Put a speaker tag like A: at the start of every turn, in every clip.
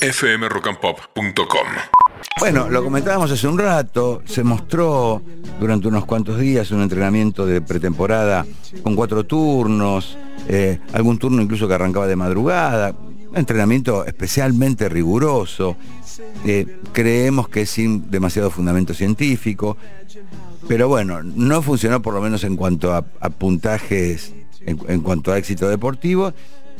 A: fmrockandpop.com.
B: Bueno, lo comentábamos hace un rato, se mostró durante unos cuantos días un entrenamiento de pretemporada con cuatro turnos, eh, algún turno incluso que arrancaba de madrugada, un entrenamiento especialmente riguroso, eh, creemos que sin demasiado fundamento científico, pero bueno, no funcionó por lo menos en cuanto a, puntajes, en cuanto a éxito deportivo.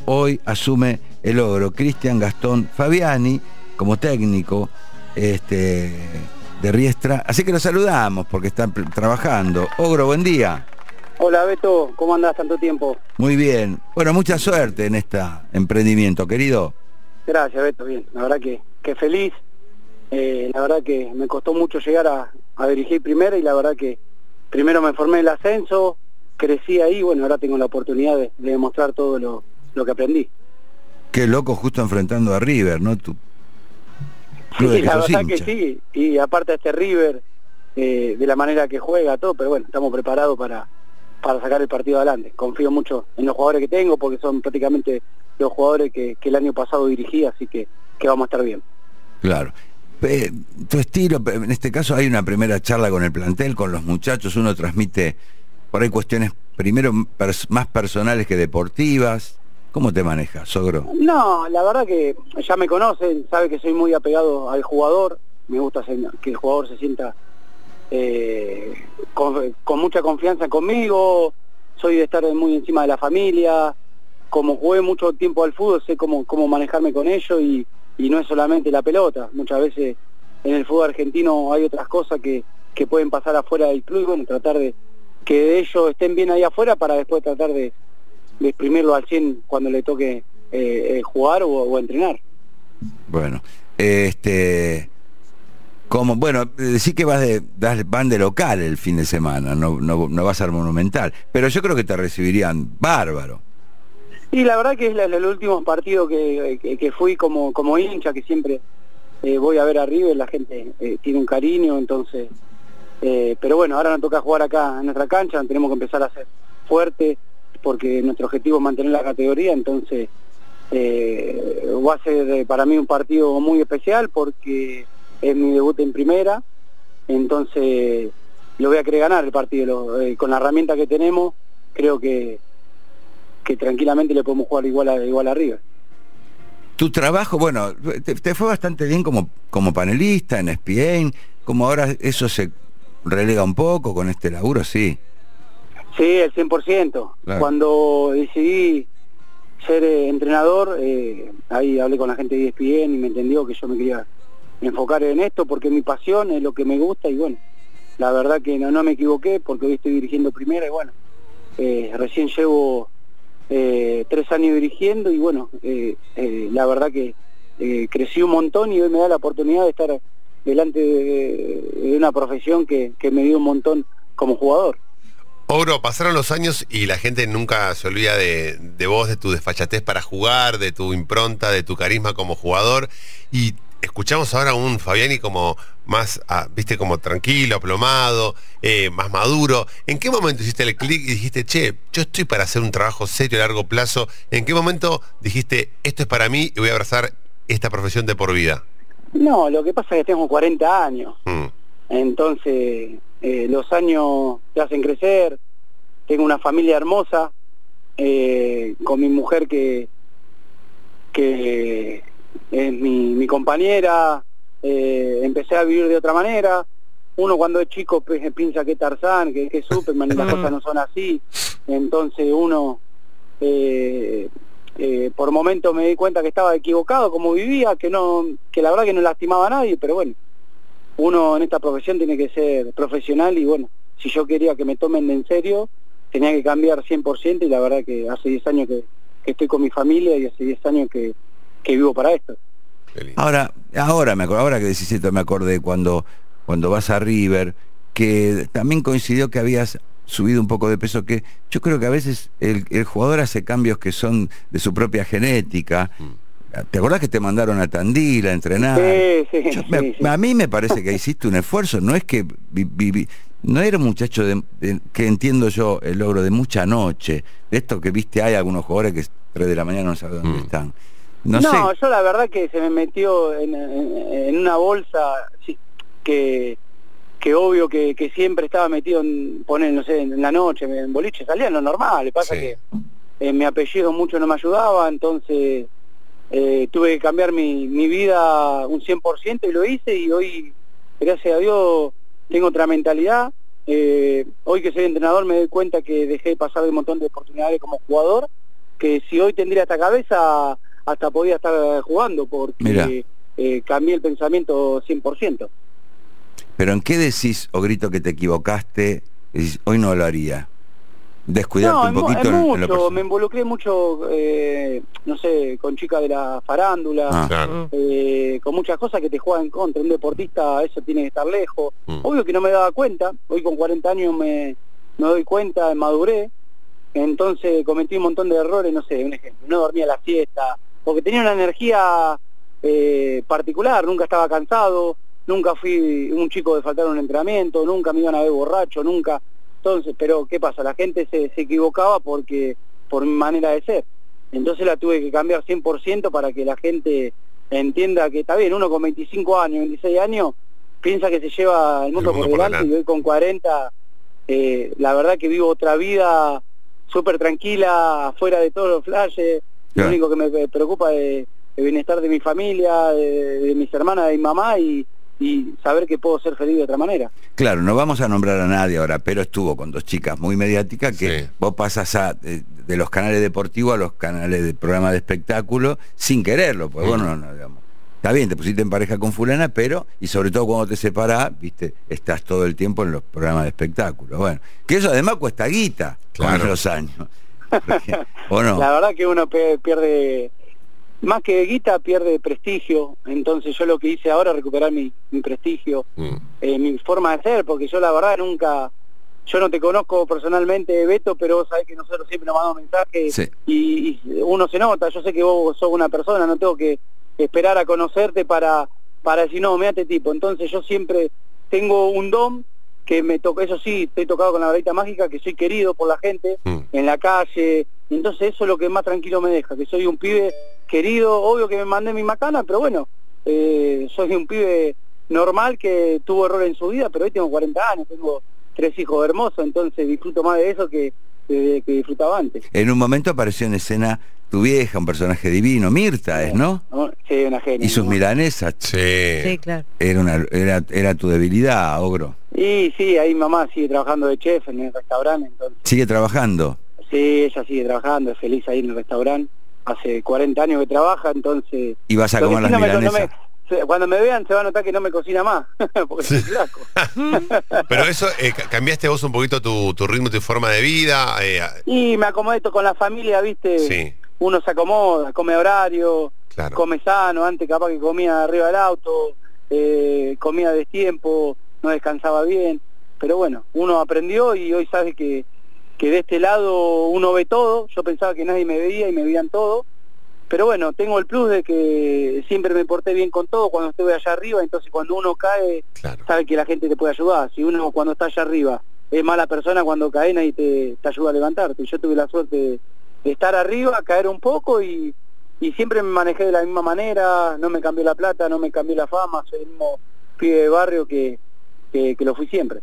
B: Hoy asume el ogro Cristian Gastón Fabiani como técnico este, de Riestra. Así que lo saludamos porque están trabajando. Ogro, buen día.
C: Hola Beto, ¿cómo andás tanto tiempo?
B: Muy bien. Bueno, mucha suerte en este emprendimiento, querido.
C: Gracias Beto, bien, la verdad que, que feliz, Eh, la verdad que me costó mucho llegar a, a dirigir primero y la verdad que primero me formé en el ascenso, crecí ahí, bueno, ahora tengo la oportunidad de, de demostrar todo lo, lo que aprendí.
B: Qué loco justo enfrentando a River, ¿no? Tu
C: Sí,
B: que
C: la verdad que sí, y aparte este River, eh, de la manera que juega, todo, pero bueno, estamos preparados para, para sacar el partido adelante. Confío mucho en los jugadores que tengo porque son prácticamente los jugadores que, que el año pasado dirigí, así que, que vamos a estar bien.
B: Claro. Eh, tu estilo, en este caso hay una primera charla con el plantel, con los muchachos, uno transmite por ahí cuestiones primero pers- más personales que deportivas. ¿Cómo te manejas, Sogro?
C: No, la verdad que ya me conocen, sabe que soy muy apegado al jugador, me gusta que el jugador se sienta eh, con, mucha confianza conmigo, soy de estar muy encima de la familia, como jugué mucho tiempo al fútbol, sé cómo, cómo manejarme con ellos y, no es solamente la pelota, muchas veces en el fútbol argentino hay otras cosas que, que pueden pasar afuera del club bueno, tratar de que ellos estén bien ahí afuera para después tratar de, de exprimirlo al 100 cuando le toque eh, eh, jugar o, o entrenar.
B: Bueno, este. Como, bueno, decir que vas de, das- van de local el fin de semana, no, no, no vas al Monumental, pero yo creo que te recibirían bárbaro.
C: Y la verdad que es el último partido que, que- que fui como, como hincha, que siempre eh, voy a ver a River, la gente eh, tiene un cariño, entonces... eh, pero bueno, ahora nos toca jugar acá en nuestra cancha, tenemos que empezar a ser fuerte, porque nuestro objetivo es mantener la categoría, entonces eh, va a ser eh, para mí un partido muy especial porque es mi debut en primera, entonces lo voy a querer ganar el partido, eh, con la herramienta que tenemos, creo que tranquilamente le podemos jugar igual a, igual a River.
B: Tu trabajo, bueno, te, te fue bastante bien como, como panelista en ESPN, como ahora eso se relega un poco con este laburo, sí.
C: Sí, el 100%.
B: Claro.
C: Cuando decidí ser eh, entrenador, eh, ahí hablé con la gente de ESPN y me entendió que yo me quería enfocar en esto porque es mi pasión, es lo que me gusta y bueno, la verdad que no, no me equivoqué porque hoy estoy dirigiendo primera y bueno, eh, recién llevo tres años dirigiendo y bueno, la verdad que crecí un montón y hoy me da la oportunidad de estar delante de, de una profesión que, que me dio un montón como jugador.
D: Ogro, pasaron los años y la gente nunca se olvida de, de vos, de tu desfachatez para jugar, de tu impronta, de tu carisma como jugador. Y escuchamos ahora a un Fabiani como más, ah, viste, como tranquilo, aplomado, eh, más maduro. ¿En qué momento hiciste el clic y dijiste, che, yo estoy para hacer un trabajo serio a largo plazo? ¿En qué momento dijiste, esto es para mí y voy a abrazar esta profesión de por vida?
C: No, lo que pasa es que tengo 40 años,
D: Mm.
C: entonces eh, los años te hacen crecer, tengo una familia hermosa, eh, con mi mujer que, que es mi, mi compañera, eh, empecé a vivir de otra manera, uno cuando es chico piensa que es Tarzán, que, que es Superman y las cosas no son así, entonces uno eh, eh, por momentos me di cuenta que estaba equivocado como vivía, que no, que la verdad que no lastimaba a nadie, pero bueno, uno en esta profesión tiene que ser profesional y bueno, si yo quería que me tomen de en serio, tenía que cambiar 100% y la verdad que hace 10 años que, que estoy con mi familia y hace 10 años que, que vivo para esto.
B: Ahora, ahora me acuerdo, ahora que decís esto me acordé cuando, cuando vas a River, que también coincidió que habías subido un poco de peso, que yo creo que a veces el, el jugador hace cambios que son de su propia genética. ¿Te acordás que te mandaron a Tandil a entrenar?
C: Sí, sí,
B: Yo- me-
C: sí.
B: A mí me parece que hiciste un esfuerzo, no es que vi- viví- no era un muchacho de, de- que entiendo yo el logro de mucha noche, de esto que viste hay algunos jugadores que 3 de la mañana no saben dónde
D: Mm.
B: están. No,
C: No,
B: sé.
C: yo la verdad que se me metió en, en- en una bolsa sí, que, que obvio que, que siempre estaba metido en poner, no sé, en la noche, en boliche, salía en lo normal, le pasa
D: Sí.
C: que eh, mi apellido mucho no me ayudaba, entonces eh, tuve que cambiar mi, mi vida un 100% y lo hice y hoy, gracias a Dios, tengo otra mentalidad. Eh, hoy que soy entrenador me doy cuenta que dejé de pasar un montón de oportunidades como jugador, que si hoy tendría esta cabeza hasta podía estar jugando porque eh, cambié el pensamiento 100%.
B: Pero ¿en qué decís, o grito que te equivocaste? Decís, hoy no lo haría. Descuidarte
C: No,
B: un poquito
C: en
B: en, en lo
C: mucho,
B: personal.
C: me involucré mucho, eh, no sé, con chicas de la farándula,
B: Ah.
D: Claro.
C: eh, con muchas cosas que te juegan en contra. Un deportista, eso tiene que estar lejos.
D: Mm.
C: Obvio que no me daba cuenta, hoy con 40 años me, me doy cuenta, maduré, entonces cometí un montón de errores, no sé, un ejemplo, no dormía la siesta, porque tenía una energía eh, particular, nunca estaba cansado, nunca fui un chico de faltar un entrenamiento, nunca me iban a ver borracho, nunca. Entonces, pero ¿qué pasa? La gente se, se equivocaba porque por mi manera de ser. Entonces la tuve que cambiar 100% para que la gente entienda que está bien, uno con 25 años, 26 años, piensa que se lleva el mundo,
D: El mundo
C: por delante y hoy con 40, eh, la verdad que vivo otra vida súper tranquila, afuera de todos los flashes, lo único que me preocupa es el bienestar de mi familia, de, de mis hermanas, de mi mamá y, y saber que puedo ser feliz de otra manera.
B: Claro, no vamos a nombrar a nadie ahora, pero estuvo con dos chicas muy mediáticas que
D: Sí.
B: vos pasas a, de, de los canales deportivos a los canales de programa de espectáculo sin quererlo, pues
D: Mm.
B: bueno, no, digamos. Está bien, te pusiste en pareja con fulana, pero, y sobre todo cuando te separás, viste, estás todo el tiempo en los programas de espectáculo. Bueno, que eso además cuesta guita
D: Claro.
B: con los años. Porque- ¿O no?
C: La verdad que uno pierde, más que guita, pierde prestigio. Entonces yo lo que hice ahora es recuperar mi, mi prestigio,
D: Mm.
C: eh, mi forma de ser, porque yo la verdad nunca, yo no te conozco personalmente, Beto, pero vos sabés que nosotros siempre nos mandamos mensajes
B: Sí.
C: y, y uno se nota, yo sé que vos sos una persona, no tengo que esperar a conocerte para, para decir, no, mira este tipo. Entonces yo siempre tengo un don que me toca, eso sí, estoy tocado con la varita mágica, que soy querido por la gente,
D: Mm.
C: en la calle, entonces eso es lo que más tranquilo me deja, que soy un pibe querido, obvio que me mandé mi macana, pero bueno, eh, soy un pibe normal que tuvo error en su vida, pero hoy tengo 40 años, tengo tres hijos hermosos, entonces disfruto más de eso que, que, que disfrutaba antes.
B: En un momento apareció en escena tu vieja, un personaje divino, Mirta es, ¿no?
C: ¿no? Sí, una genia.
B: Y sus
C: ¿no?
B: milanesas,
D: Sí.
A: Sí, claro.
B: era, una, era, era tu debilidad, Ogro.
C: Y sí, ahí mamá sigue trabajando de chef en el restaurante, entonces
B: Sigue trabajando.
C: Sí, ella sigue trabajando, es feliz ahí en el restaurante, hace 40 años que trabaja, entonces...
B: Y vas a comer
C: sí
B: las
C: no me- no
B: milanesas.
C: cuando me vean se va a notar que no me cocina más, porque soy flaco.
D: Pero eso, eh, ca- cambiaste vos un poquito tu, tu ritmo, tu forma de vida. eh,
C: Y me acomodé con la familia, viste,
D: sí,
C: uno se acomoda, come horario,
D: claro.
C: come sano, antes capaz que comía arriba del auto, eh, comía a destiempo, no descansaba bien, pero bueno, uno aprendió y hoy sabe que, que de este lado uno ve todo, yo pensaba que nadie me veía y me veían todo, pero bueno, tengo el plus de que siempre me porté bien con todo cuando estuve allá arriba, entonces cuando uno cae,
D: Claro.
C: sabe que la gente te puede ayudar, si uno cuando está allá arriba es mala persona, cuando cae nadie te, te ayuda a levantarte, yo tuve la suerte de, de estar arriba, caer un poco y, y siempre me manejé de la misma manera, no me cambió la plata, no me cambió la fama, soy el mismo pibe de barrio que, que, que lo fui siempre.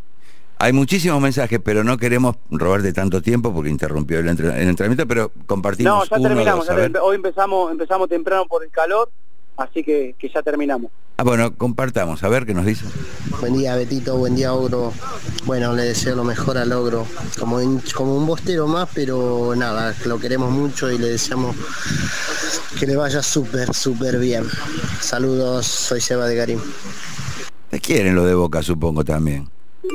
B: Hay muchísimos mensajes, pero no queremos robarte tanto tiempo porque interrumpió el, entre- el entrenamiento, pero compartimos
C: No, ya
B: uno,
C: terminamos,
B: dos,
C: ya hoy empezamos empezamos temprano por el calor, así que, que ya terminamos.
B: Ah, bueno, compartamos, a ver qué nos dice.
E: Buen día Betito, buen día Ogro. Bueno, le deseo lo mejor al Ogro. Como, un- como un bostero más, pero nada, lo queremos mucho y le deseamos que le vaya súper, súper bien. Saludos, soy Seba de Garín.
B: Te quieren lo de Boca, supongo, también.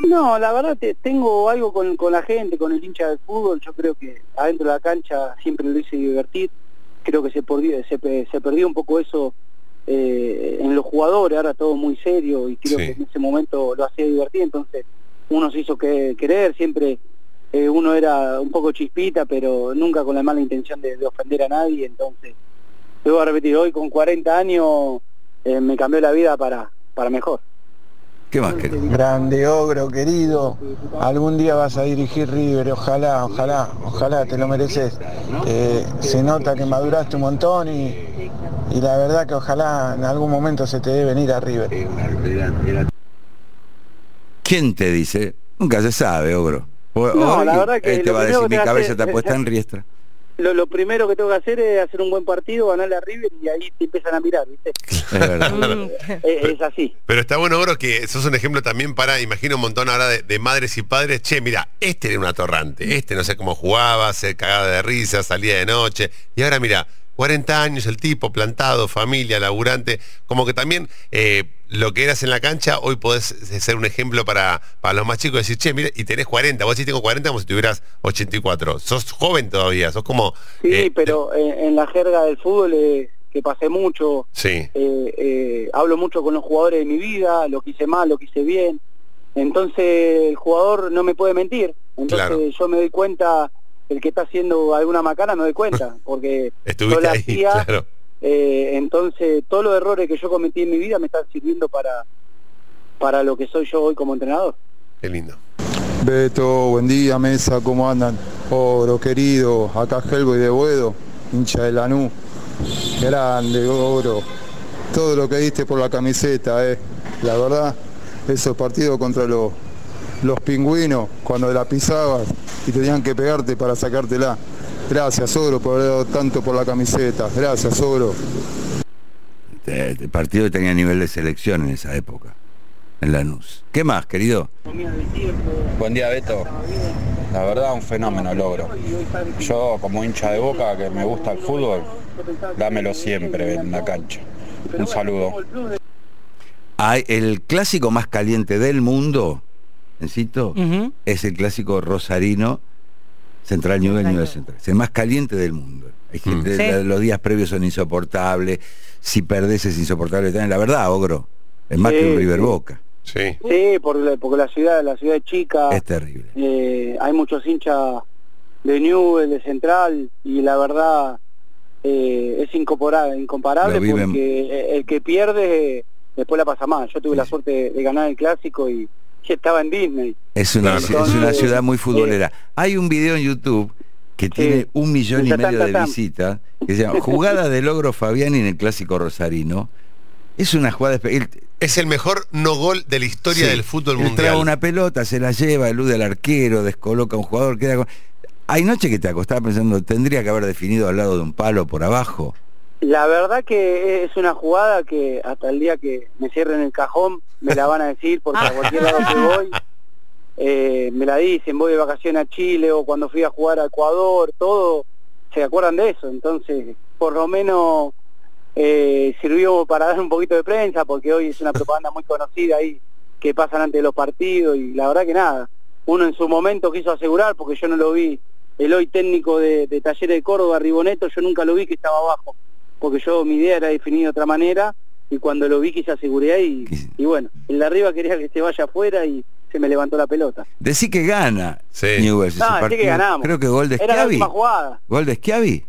C: No, la verdad te, tengo algo con, con la gente, con el hincha del fútbol, yo creo que adentro de la cancha siempre lo hice divertir, creo que se perdió, se, pe- se perdió un poco eso eh, en los jugadores, ahora todo muy serio y creo
D: Sí.
C: que en ese momento lo hacía divertir, entonces uno se hizo que, querer, siempre eh, uno era un poco chispita, pero nunca con la mala intención de, de ofender a nadie, entonces, a repetir, hoy con 40 años eh, me cambió la vida para, para mejor.
B: ¿Qué más querés?
A: Grande ogro, querido. Algún día vas a dirigir River, ojalá, ojalá, ojalá, te lo mereces. Eh, se nota que maduraste un montón y, y la verdad que ojalá en algún momento se te dé venir a River.
B: ¿Quién te dice? Nunca se sabe, ogro. O-
C: No,
B: hoy
C: la verdad que
B: él te
C: lo
B: va a decir, mi cabeza
C: hace-
B: está puesta en riestra.
C: Lo, lo primero que tengo que hacer es hacer un buen partido, ganarle a River y ahí te empiezan a mirar, ¿viste?
B: Es verdad.
C: Es, es así.
D: Pero está bueno, Oro, que sos un ejemplo también para, imagino un montón ahora de, de madres y padres. Che, mira, este era un atorrante, este no sé cómo jugaba, se cagaba de risa, salía de noche. Y ahora mira, 40 años el tipo, plantado, familia, laburante. Como que también eh, lo que eras en la cancha, hoy podés ser un ejemplo para, para los más chicos. Decir, che, mira, y tenés 40, vos sí tengo 40 como si tuvieras 84. Sos joven todavía, sos como...
C: Sí,
D: eh,
C: pero en, en la jerga del fútbol, eh, que pasé mucho,
D: Sí,
C: eh, eh, hablo mucho con los jugadores de mi vida, lo que hice mal, lo que hice bien. Entonces el jugador no me puede mentir. Entonces
D: Claro.
C: yo me doy cuenta, el que está haciendo alguna macana me doy cuenta, porque yo la
D: ahí,
C: hacía,
D: claro.
C: Eh, entonces todos los errores que yo cometí en mi vida me están sirviendo para, para lo que soy yo hoy como entrenador.
D: Qué lindo.
A: Beto, buen día, mesa, ¿cómo andan? Ogro, querido, acá Helgo y de Buedo, hincha de Lanú. Grande, Ogro. Todo lo que diste por la camiseta, eh. La verdad, esos partidos contra los, los pingüinos, cuando la pisabas y tenían que pegarte para sacártela. Gracias, Ogro, por haber dado tanto por la camiseta. Gracias, Ogro.
B: Este, este partido tenía nivel de selección en esa época, en Lanús. ¿Qué más, querido?
F: Buen día, Beto. La verdad, un fenómeno logro. Yo, como hincha de boca que me gusta el fútbol, dámelo siempre en la cancha. Un saludo.
B: Hay el clásico más caliente del mundo, Encito, es el clásico rosarino Central Newell Newell Central. Es el más caliente del mundo. Hay gente,
G: Sí.
B: la- los días previos son insoportables. Si perdés es insoportable también. La verdad, Ogro, es más que un River
C: sí.
B: Boca.
D: Sí.
C: Sí, por la- porque la ciudad, la ciudad es chica,
B: Es terrible.
C: eh, hay muchos hinchas de Newell, de Central, y la verdad eh, es incomparable, incomparable
B: viven-
C: porque el que pierde después la pasa mal. Yo tuve
B: Sí,
C: la
B: sí.
C: suerte de, de ganar el clásico y, y estaba en Disney.
B: Es una, es una ciudad muy futbolera. Hay un video en YouTube que tiene un millón y medio de
C: ta.
B: visitas, que se llama Jugada de Logro Fabiani en el clásico rosarino. Es una jugada
D: Es el mejor no gol de la historia
B: sí,
D: del fútbol mundial.
B: trae una pelota, se la lleva, elude al arquero, descoloca a un jugador, queda con... Hay noche que te acostaba pensando, tendría que haber definido al lado de un palo por abajo.
C: La verdad que es una jugada que hasta el día que me cierren el cajón me la van a decir porque a cualquier lado que voy. Eh, me la dicen, voy de vacaciones a Chile o cuando fui a jugar a Ecuador, todo, se acuerdan de eso, entonces por lo menos eh, sirvió para dar un poquito de prensa porque hoy es una propaganda muy conocida ahí que pasan antes de los partidos y la verdad que nada, uno en su momento quiso asegurar porque yo no lo vi, el hoy técnico de, de Talleres de Córdoba, Riboneto, yo nunca lo vi que estaba abajo porque yo mi idea era definir de otra manera y cuando lo vi quise asegurar y, y bueno, el de arriba quería que se vaya afuera y se me levantó la pelota.
B: Decí que gana
D: Sí.
B: Newell's ese
C: Ah, que ganamos.
B: Creo que gol de
C: Era la
B: Schiavi.
C: última jugada,
B: ¿Gol de Schiavi?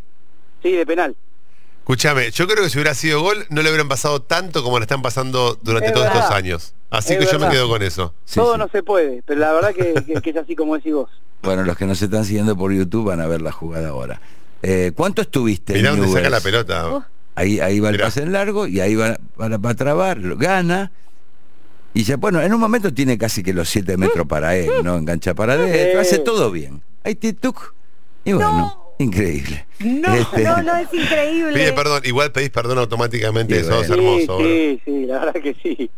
C: sí, de penal.
D: Escúchame, yo creo que si hubiera sido gol, no le hubieran pasado tanto como le están pasando durante
C: Es
D: todos
C: verdad.
D: estos años. Así
C: Es
D: que yo me quedo con eso.
B: Sí,
C: Todo
B: sí.
C: no se puede, pero la verdad que, que- que es así como decís vos.
B: Bueno, los que nos están siguiendo por YouTube van a ver la jugada ahora. Eh, ¿Cuánto estuviste
D: Mirá
B: en
D: dónde saca la pelota.
B: Ahí, ahí va el
D: Mirá.
B: pase en largo y ahí va para, para trabar, lo gana. Y ya, bueno, en un momento tiene casi que los 7 metros para él, ¿no? Engancha para adentro, hace todo bien. Ahí tic-tuc. Y bueno, increíble.
G: No,
B: Este,
G: no, no, es increíble.
D: Pide perdón, igual pedís perdón automáticamente,
B: Sí,
D: eso es hermoso. bro.
C: sí, sí, la verdad que sí.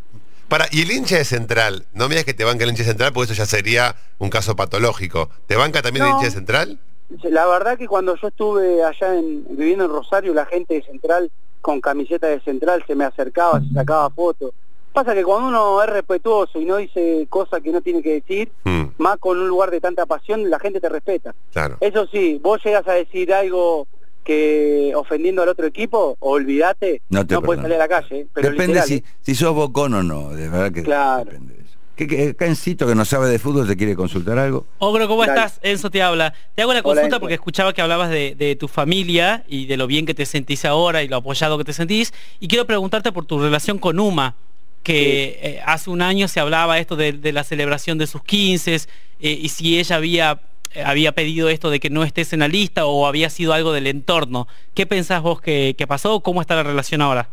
D: Para, y el hincha de central, no me digas que te banca el hincha de central, porque eso ya sería un caso patológico. ¿Te banca también el
C: No.
D: hincha de central?
C: La verdad que cuando yo estuve allá en, viviendo en Rosario, la gente de Central con camiseta de Central se me acercaba, se sacaba fotos. Pasa que cuando uno es respetuoso y no dice cosas que no tiene que decir,
D: Mm,
C: más con un lugar de tanta pasión, la gente te respeta.
D: claro.
C: Eso sí, vos llegas a decir algo que ofendiendo al otro equipo, olvídate,
B: No te
C: puedes salir a la calle. ¿eh? Pero
B: depende
C: literal,
B: si,
C: ¿eh?
B: si sos bocón o no, de verdad que
C: Claro.
B: depende de eso. ¿Qué, qué, acá Encito, que no sabe de fútbol, te quiere consultar algo?
G: Ogro, ¿cómo
C: Dale.
G: estás? Enzo te habla. Te hago una consulta porque escuchaba que hablabas de, de tu familia y de lo bien que te sentís ahora y lo apoyado que te sentís. Y quiero preguntarte por tu relación con Uma. que eh, hace un año se hablaba esto de, de la celebración de sus 15 eh, y si ella había, eh, había pedido esto de que no estés en la lista o había sido algo del entorno. ¿Qué pensás vos que, que pasó? ¿Cómo está la relación ahora?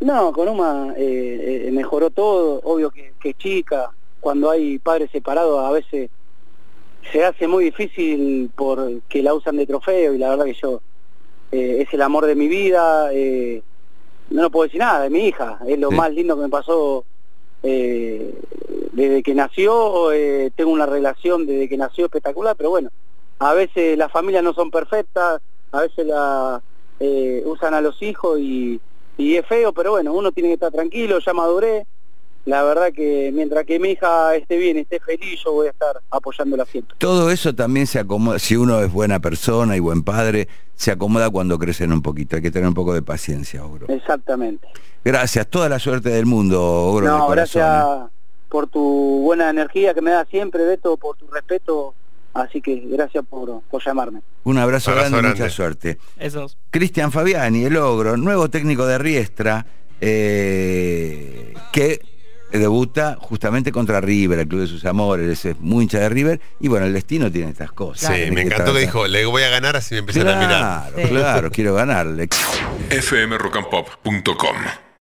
C: No, con Uma eh, eh, mejoró todo, obvio que, que chica, cuando hay padres separados a veces se hace muy difícil porque la usan de trofeo y la verdad que yo eh, es el amor de mi vida, eh, no, no puedo decir nada de mi hija, es lo
B: Sí.
C: más lindo que me pasó eh, desde que nació, eh, tengo una relación desde que nació espectacular, pero bueno, a veces las familias no son perfectas, a veces la eh, usan a los hijos y, y es feo, pero bueno, uno tiene que estar tranquilo, ya maduré, la verdad que mientras que mi hija esté bien, esté feliz, yo voy a estar apoyándola siempre.
B: Todo eso también se acomoda, si uno es buena persona y buen padre, se acomoda cuando crecen un poquito. Hay que tener un poco de paciencia, Ogro.
C: Exactamente.
B: Gracias, toda la suerte del mundo, Ogro. de
C: No, gracias
B: ¿eh?
C: por tu buena energía que me da siempre, Beto, por tu respeto, así que gracias por, por llamarme.
B: Un abrazo,
D: Abrazo
B: grande y mucha suerte.
G: Esos.
B: Cristian Fabiani, el Ogro, nuevo técnico de Riestra, eh, que debuta justamente contra River, el club de sus amores, es muy hincha de River, y bueno, el destino tiene estas cosas.
D: Sí, me encantó que dijo, le voy a ganar así me empiezan a mirar.
B: Claro, claro, quiero ganarle.
H: fmrockandpop.com